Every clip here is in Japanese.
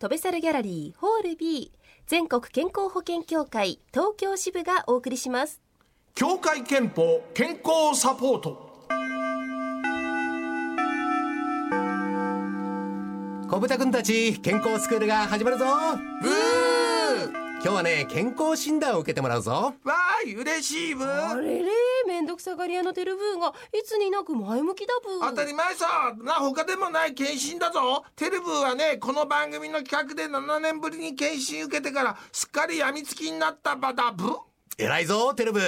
飛べサルギャラリーホール B 全国健康保険協会東京支部がお送りします。協会憲法健康サポート。小豚くんたち健康スクールが始まるぞ。ブー。今日はね健康診断を受けてもらうぞ。わーい嬉しいブあーれれめんどくさがり屋のテルブーがいつになく前向きだブー。当たり前さ。な他でもない検診だぞ。テレブーはねこの番組の企画で7年ぶりに検診受けてからすっかり病みつきになったバダブ偉いぞテルブ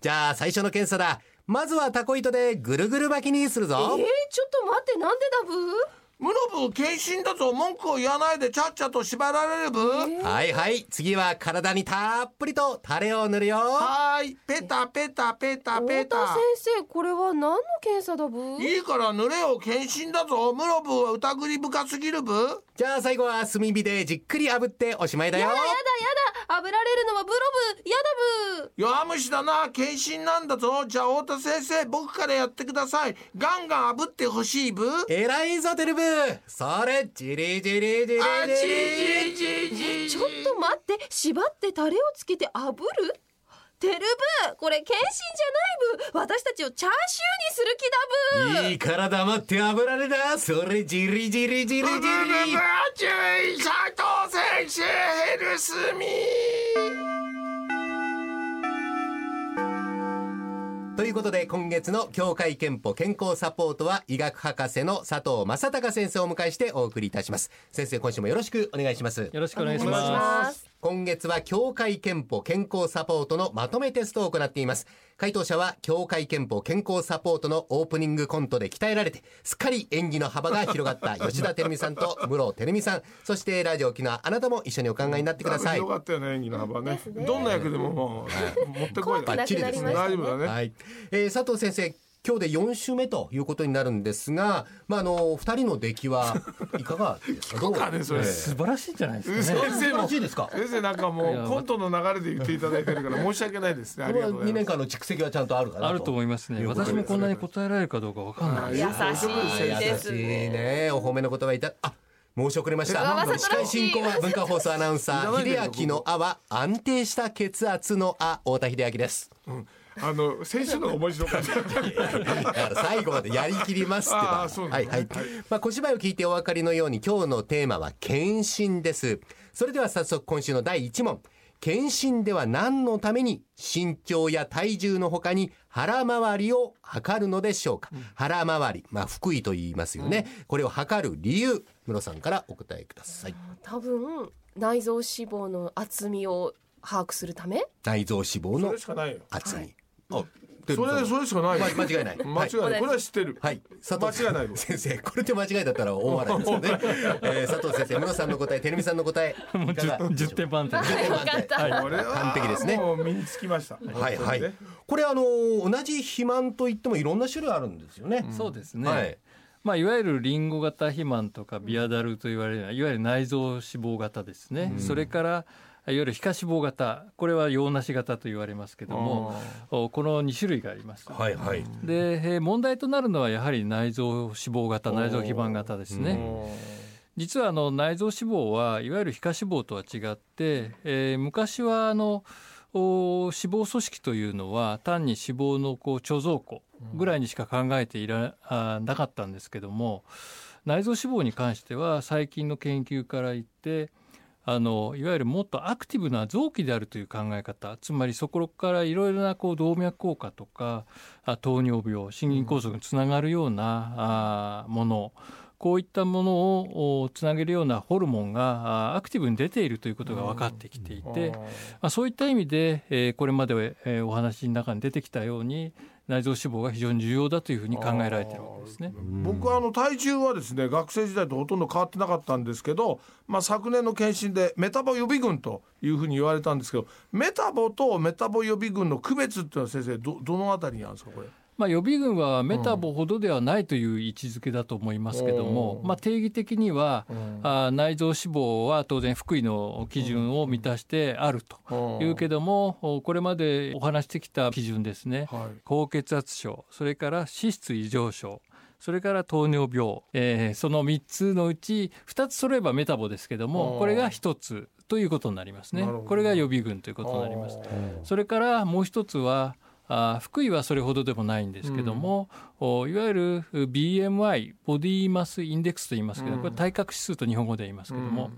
じゃあ最初の検査だ。まずはタコ糸でぐるぐる巻きにするえー、ぞちょっと待ってなんでだブー？ムロブ検診だぞ文句を言わないでちゃっちゃと縛られるブーはいはい次は体にたっぷりとタレを塗るよはいペタペタペタペタ太田先生これは何の検査だブいいから濡れよ検診だぞムロブは疑り深すぎるブーじゃあ最後は炭火でじっくり炙っておしまいだよやだやだやだ炙られるのはブロブやだブー。弱虫だな検診なんだぞ。じゃあ太田先生僕からやってください。ガンガン炙ってほしいブー。偉いぞテルブそれじりじりじりあじじりじじじちょっと待って縛ってタレをつけて炙る？テルブー。これ検診じゃないブー。私たちをチャーシューにする気だブー。いいから黙って炙られだそれじりじりじりじり。ブブブブ注意斉藤先生ヘルスミ。ということで今月の協会憲法健康サポートは医学博士の佐藤正孝先生をお迎えしてお送りいたします。先生今週もよろしくお願いします。よろしくお願いしま。す今月は協会憲法健康サポートのまとめテストを行っています。回答者は協会憲法健康サポートのオープニングコントで鍛えられてすっかり演技の幅が広がった 吉田照美さんと室照美さん。そしてラジオ沖縄あなたも一緒にお考えになってください。広がったよね演技の幅ね。どんな役でももう持ってこい怖くなくなりましたね。大丈夫だね。はい、えー佐藤先生今日で4週目ということになるんですが、まああの二人の出来はいかがですか？ねそれええ素晴らしいんじゃないですかね。先生もしいですか？先生なんかもいうやコントの流れで言っていただいてるから申し訳ないですねあこれは2りがとうございます年間の蓄積はちゃんとあるかなと。あると思いますね。私もこんなに答えられるかどうかわかんない。優しいです優しいね。お褒めの言葉いた。あ。申し遅れました。司会進行は文化放送アナウンサー秀明のあは安定した血圧のあ太田秀明です。あの先週のが面白かった。だから最後までやりきりますって。ばあーそうなんだ。はいはい、まあ小芝居を聞いてお分かりのように今日のテーマは検診です。それでは早速今週の第1問。検診では何のために身長や体重の他に腹回りを測るのでしょうか、腹回り。まあ腹囲と言いますよね、これを測る理由室さんからお答えください。多分内臓脂肪の厚みを把握するため？内臓脂肪そのれしかないよ。厚み、はい。あそれそれしかない間違いない。間違いない。これは知ってる。はい、佐藤間違いないよ先生、これで間違いだったら大笑いですよね。えー、佐藤先生、室さんの答え、照美さんの答え。もういかが10 10点満点。点よかった、はい。これは完璧ですね。もう身につきました。はいはい。これあのー同じ肥満といってもいろんな種類あるんですよね。そうですね。はい。まあいわゆるリンゴ型肥満とかビアダルと言われるいわゆる内臓脂肪型ですね。それからいわゆる皮下脂肪型、これは洋梨型と言われますけども、おこの2種類があります。はいはい。で、えー問題となるのはやはり内臓脂肪型、内臓肥満型ですね。実はあの内臓脂肪はいわゆる皮下脂肪とは違って、えー昔はあのお脂肪組織というのは単に脂肪のこう貯蔵庫ぐらいにしか考えていらあなかったんですけども内臓脂肪に関しては最近の研究から言ってあのいわゆるもっとアクティブな臓器であるという考え方つまりそこからいろいろなこう動脈硬化とかあ糖尿病心筋梗塞につながるような、あものこういったものをおつなげるようなホルモンがあアクティブに出ているということが分かってきていて、まあ、そういった意味で、えーこれまで、えーお話の中に出てきたように内臓脂肪が非常に重要だというふうに考えられてるわけですね。僕はあの体重はですね学生時代とほとんど変わってなかったんですけど、まあ、昨年の検診でメタボ予備軍というふうに言われたんですけどメタボとメタボ予備軍の区別っていうのは先生どどのあたりにあるんですかこれ？まあ、予備軍はメタボほどではないという位置づけだと思いますけども、うん。まあ、定義的には、ん。あ内臓脂肪は当然福井の基準を満たしてあるというけども、おこれまでお話してきた基準ですね、はい。高血圧症それから脂質異常症それから糖尿病、えーその3つのうち2つ揃えばメタボですけどもこれが1つということになりますね。これが予備軍ということになります。それからもう一つはあー福井はそれほどでもないんですけども、おいわゆる BMI ボディマスインデックスと言いますけど、うん。これ体格指数と日本語で言いますけども、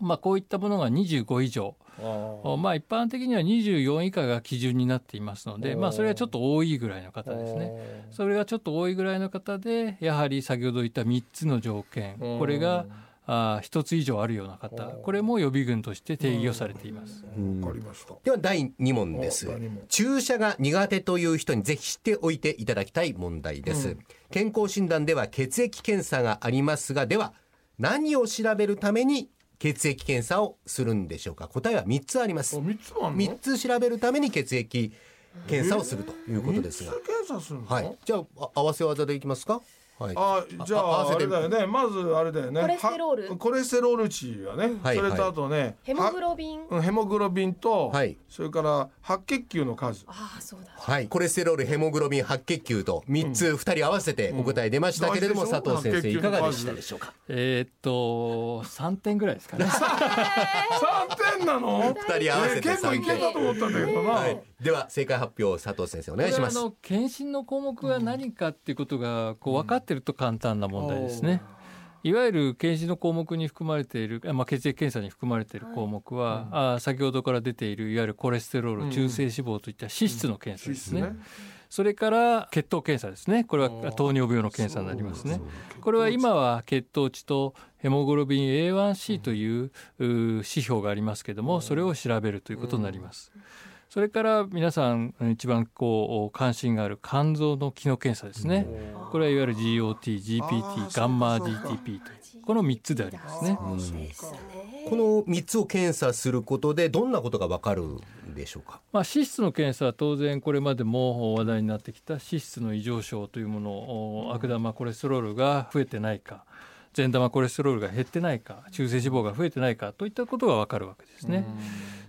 まあ、こういったものが25以上。おまあ、一般的には24以下が基準になっていますので、まあ、それはちょっと多いぐらいの方ですね。それがちょっと多いぐらいの方でやはり先ほど言った3つの条件これがあ1つ以上あるような方。これも予備軍として定義をされています。わかりました。では第2問です。注射が苦手という人にぜひ知っておいていただきたい問題です、健康診断では血液検査がありますがでは何を調べるために血液検査をするんでしょうか？答えは3つあります。あ三つもあんの？3つ調べるために血液検査をするということですが。三つ検査するの？はい。じゃああ合わせ技でいきますか？はい。あじゃああれだよね。まずあれだよね。コレステロール。はコレステロール値がね、はいそれとあとねヘモグロビン。ヘモグロビンと、はい。それから白血球の数。ああそうだ。はい、コレステロールヘモグロビン白血球と3つ2人合わせてお答え出ましたけれども、うん佐藤先生いかがでしたでしょうか？えーっと3点ぐらいですかね。三点なの？2人合わせてえー結構い3けた点。と思ったんだけどな、はい、では正解発表佐藤先生お願いします。これはあの検診の項目が何かっていうことがこう分かってると簡単な問題ですね。いわゆる検診の項目に含まれている、あまあ、血液検査に含まれている項目は、あ先ほどから出ているいわゆるコレステロール、中性脂肪といった脂質の検査ですね。それから血糖検査ですね。これは糖尿病の検査になりますね。これは今は血糖値とヘモグロビン A1C というう指標がありますけども、それを調べるということになります。それから皆さん一番こう関心がある肝臓の機能検査ですね。これはいわゆる GOT、GPT、ガンマ GTP という。この3つでありますね。この3つを検査することでどんなことがわかるでしょうか？まあ、脂質の検査は当然これまでも話題になってきた脂質の異常症というものを悪玉コレステロールが増えてないか善玉コレステロールが減ってないか中性脂肪が増えてないかといったことが分かるわけですね。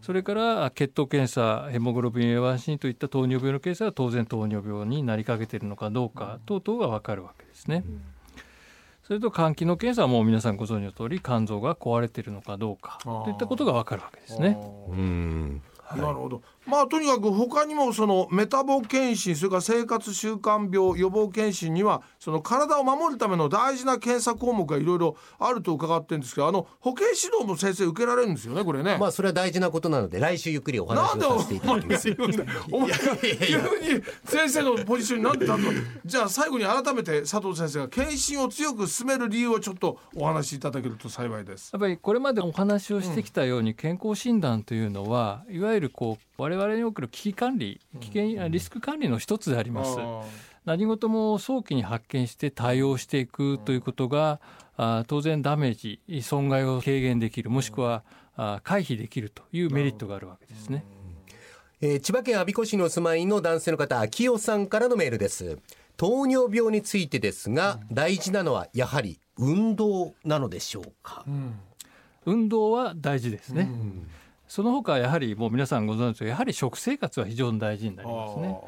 それから血糖検査ヘモグロビン A1C といった糖尿病の検査は当然糖尿病になりかけているのかどうか等々が分かるわけですね。それと肝機能検査はもう皆さんご存知の通り肝臓が壊れているのかどうかといったことが分かるわけですね。うんなるほど。まあとにかく他にもそのメタボ検診それから生活習慣病予防検診にはその体を守るための大事な検査項目がいろいろあると伺ってるんですけどあの保健指導も先生受けられるんですよねこれね。まあそれは大事なことなので来週ゆっくりお話をさせていただきます前が言うんだよお前が急に先生のポジションになってたのじゃあ最後に改めて佐藤先生が検診を強く進める理由をちょっとお話しいただけると幸いです。やっぱりこれまでお話をしてきたように健康診断というのはいわゆるこう我々における危機管理危険リスク管理の一つであります。何事も早期に発見して対応していくということがあ当然ダメージ損害を軽減できるもしくはあ回避できるというメリットがあるわけですね。えー千葉県我孫子市にお住まいの男性の方秋代さんからのメールです。糖尿病についてですが大事なのはやはり運動なのでしょうか、運動は大事ですね。その他やはりもう皆さんご存知のやはり食生活は非常に大事になりますね。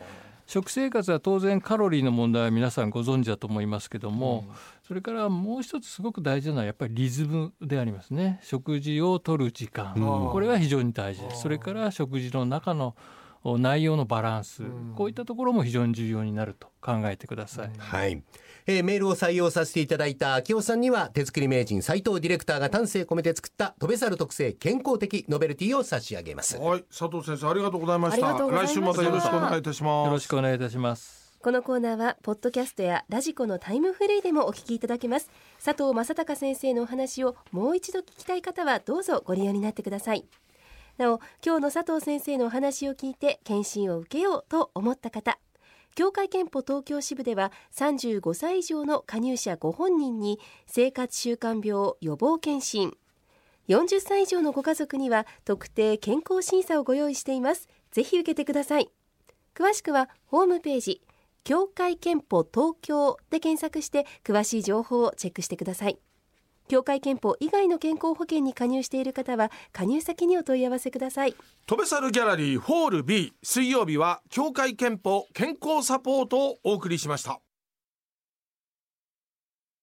食生活は当然カロリーの問題は皆さんご存知だと思いますけども、それからもう一つすごく大事なのはやっぱりリズムでありますね。食事をとる時間、これは非常に大事です。それから食事の中の内容のバランス、こういったところも非常に重要になると考えてください、はい、えーメールを採用させていただいた秋代さんには手作り名人斉藤ディレクターが丹精込めて作った飛べ猿特製健康的ノベルティを差し上げます。はい。佐藤先生ありがとうございました。ありがとうございました。来週またよろしくお願いいたします。よろしくお願いいたしますこのコーナーはポッドキャストやラジコのタイムフリーでもお聞きいただけます。佐藤正孝先生のお話をもう一度聞きたい方はどうぞご利用になってくださいなお今日の佐藤先生のお話を聞いて検診を受けようと思った方。協会憲法東京支部では35歳以上の加入者ご本人に生活習慣病予防検診。40歳以上のご家族には特定健康審査をご用意しています。ぜひ受けてください。詳しくはホームページ協会憲法東京で検索して詳しい情報をチェックしてください。協会憲法以外の健康保険に加入している方は加入先にお問い合わせください。飛べ猿ギャラリーホール B 水曜日は協会憲法健康サポートをお送りしました。